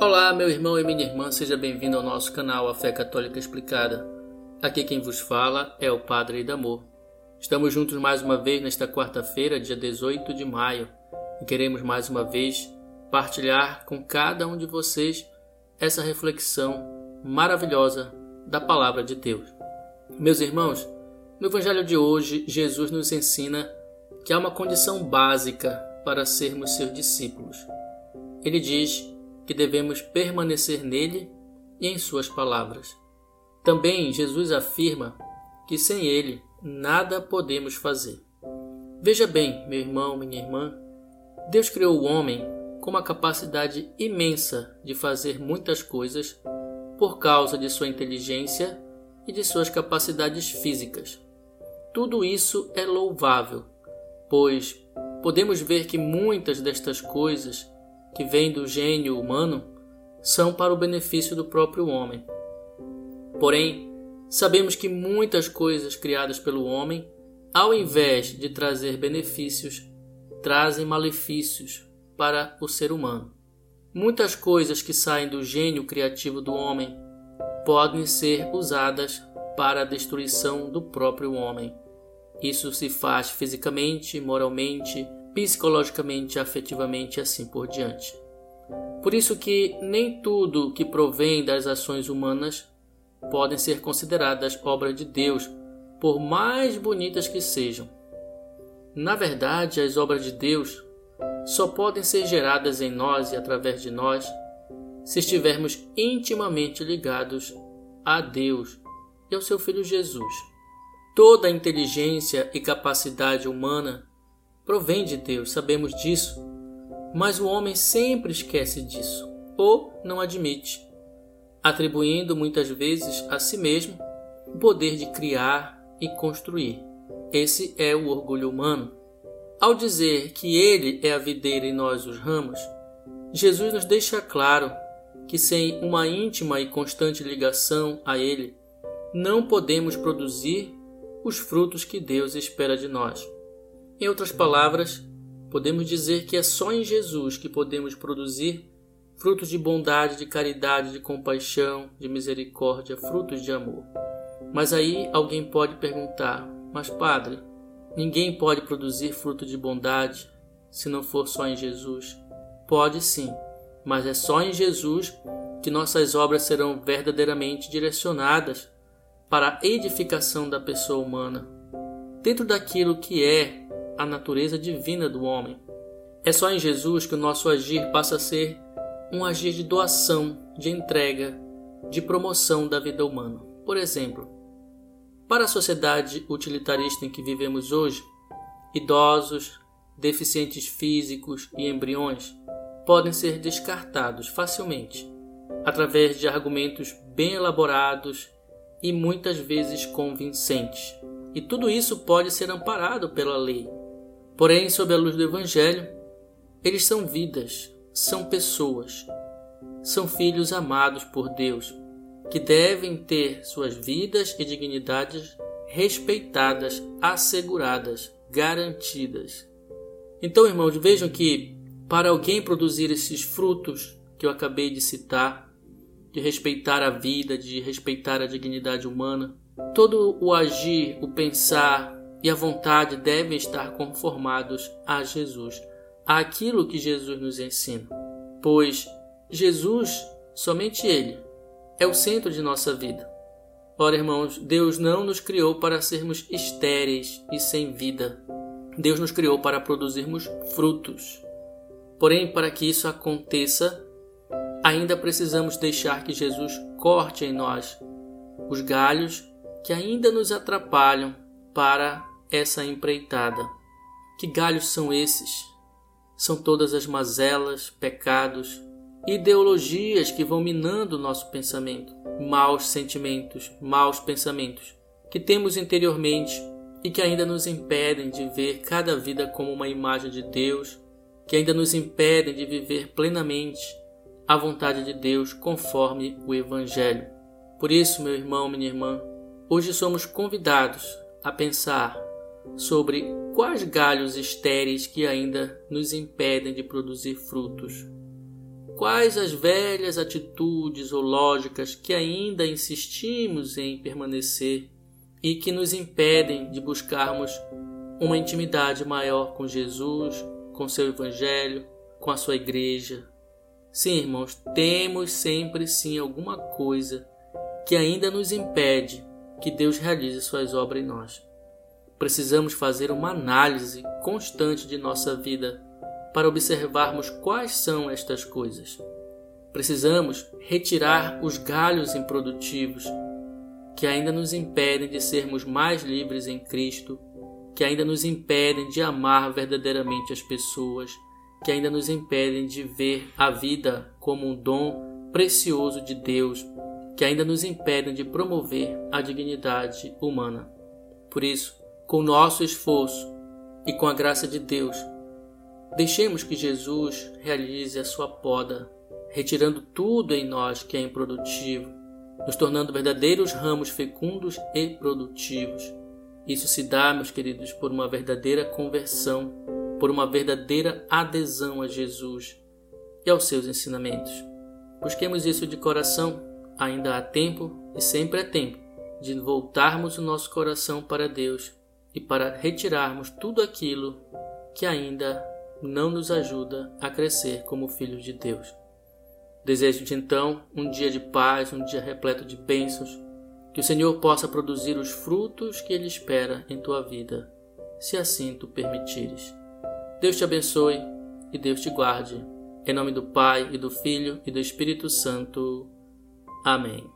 Olá, meu irmão e minha irmã, seja bem-vindo ao nosso canal A Fé Católica Explicada. Aqui quem vos fala é o Padre Idamor. Estamos juntos mais uma vez nesta quarta-feira, dia 18 de maio, e queremos mais uma vez partilhar com cada um de vocês essa reflexão maravilhosa da Palavra de Deus. Meus irmãos, no Evangelho de hoje, Jesus nos ensina que há uma condição básica para sermos seus discípulos. Ele diz que devemos permanecer nele e em suas palavras. Também Jesus afirma que sem ele nada podemos fazer. Veja bem, meu irmão, minha irmã, Deus criou o homem com uma capacidade imensa de fazer muitas coisas por causa de sua inteligência e de suas capacidades físicas. Tudo isso é louvável, pois podemos ver que muitas destas coisas que vêm do gênio humano são para o benefício do próprio homem. Porém, sabemos que muitas coisas criadas pelo homem, ao invés de trazer benefícios, trazem malefícios para o ser humano. Muitas coisas que saem do gênio criativo do homem podem ser usadas para a destruição do próprio homem. Isso se faz fisicamente, moralmente, psicologicamente, afetivamente e assim por diante. Por isso que nem tudo que provém das ações humanas podem ser consideradas obras de Deus, por mais bonitas que sejam. Na verdade, as obras de Deus só podem ser geradas em nós e através de nós se estivermos intimamente ligados a Deus e ao seu Filho Jesus. Toda a inteligência e capacidade humana provém de Deus, sabemos disso, mas o homem sempre esquece disso ou não admite, atribuindo muitas vezes a si mesmo o poder de criar e construir. Esse é o orgulho humano. Ao dizer que Ele é a videira e nós os ramos, Jesus nos deixa claro que sem uma íntima e constante ligação a Ele, não podemos produzir os frutos que Deus espera de nós. Em outras palavras, podemos dizer que é só em Jesus que podemos produzir frutos de bondade, de caridade, de compaixão, de misericórdia, frutos de amor. Mas aí alguém pode perguntar: Mas, Padre, ninguém pode produzir fruto de bondade se não for só em Jesus? Pode sim, mas é só em Jesus que nossas obras serão verdadeiramente direcionadas para a edificação da pessoa humana, dentro daquilo que é a natureza divina do homem. É só em Jesus que o nosso agir passa a ser um agir de doação, de entrega, de promoção da vida humana. Por exemplo, para a sociedade utilitarista em que vivemos hoje, idosos, deficientes físicos e embriões podem ser descartados facilmente através de argumentos bem elaborados e muitas vezes convincentes. E tudo isso pode ser amparado pela lei, Porém, sob a luz do Evangelho, eles são vidas, são pessoas, são filhos amados por Deus, que devem ter suas vidas e dignidades respeitadas, asseguradas, garantidas. Então, irmãos, vejam que para alguém produzir esses frutos que eu acabei de citar, de respeitar a vida, de respeitar a dignidade humana, todo o agir, o pensar, e a vontade devem estar conformados a Jesus, àquilo que Jesus nos ensina. Pois Jesus, somente Ele, é o centro de nossa vida. Ora, irmãos, Deus não nos criou para sermos estéreis e sem vida. Deus nos criou para produzirmos frutos. Porém, para que isso aconteça, ainda precisamos deixar que Jesus corte em nós os galhos que ainda nos atrapalham para essa empreitada. Que galhos são esses? São todas as mazelas, pecados, ideologias que vão minando o nosso pensamento, maus sentimentos, maus pensamentos que temos interiormente e que ainda nos impedem de ver cada vida como uma imagem de Deus, que ainda nos impedem de viver plenamente a vontade de Deus conforme o Evangelho. Por isso, meu irmão, minha irmã, hoje somos convidados a pensar sobre quais galhos estéreis que ainda nos impedem de produzir frutos. quais as velhas atitudes ou lógicas que ainda insistimos em permanecer e que nos impedem de buscarmos uma intimidade maior com Jesus, com seu Evangelho, com a sua igreja. Sim, irmãos, temos sempre sim alguma coisa que ainda nos impede que Deus realize suas obras em nós. Precisamos fazer uma análise constante de nossa vida para observarmos quais são estas coisas. Precisamos retirar os galhos improdutivos que ainda nos impedem de sermos mais livres em Cristo, que ainda nos impedem de amar verdadeiramente as pessoas, que ainda nos impedem de ver a vida como um dom precioso de Deus, que ainda nos impedem de promover a dignidade humana. Por isso, com nosso esforço e com a graça de Deus, Deixemos que Jesus realize a sua poda, retirando tudo em nós que é improdutivo, nos tornando verdadeiros ramos fecundos e produtivos. Isso se dá, meus queridos, por uma verdadeira conversão, por uma verdadeira adesão a Jesus e aos seus ensinamentos. Busquemos isso de coração, ainda há tempo e sempre é tempo de voltarmos o nosso coração para Deus e para retirarmos tudo aquilo que ainda não nos ajuda a crescer como filhos de Deus. Desejo-te então um dia de paz, um dia repleto de bênçãos, que o Senhor possa produzir os frutos que Ele espera em tua vida, se assim tu permitires. Deus te abençoe e Deus te guarde. Em nome do Pai, e do Filho e do Espírito Santo. Amém.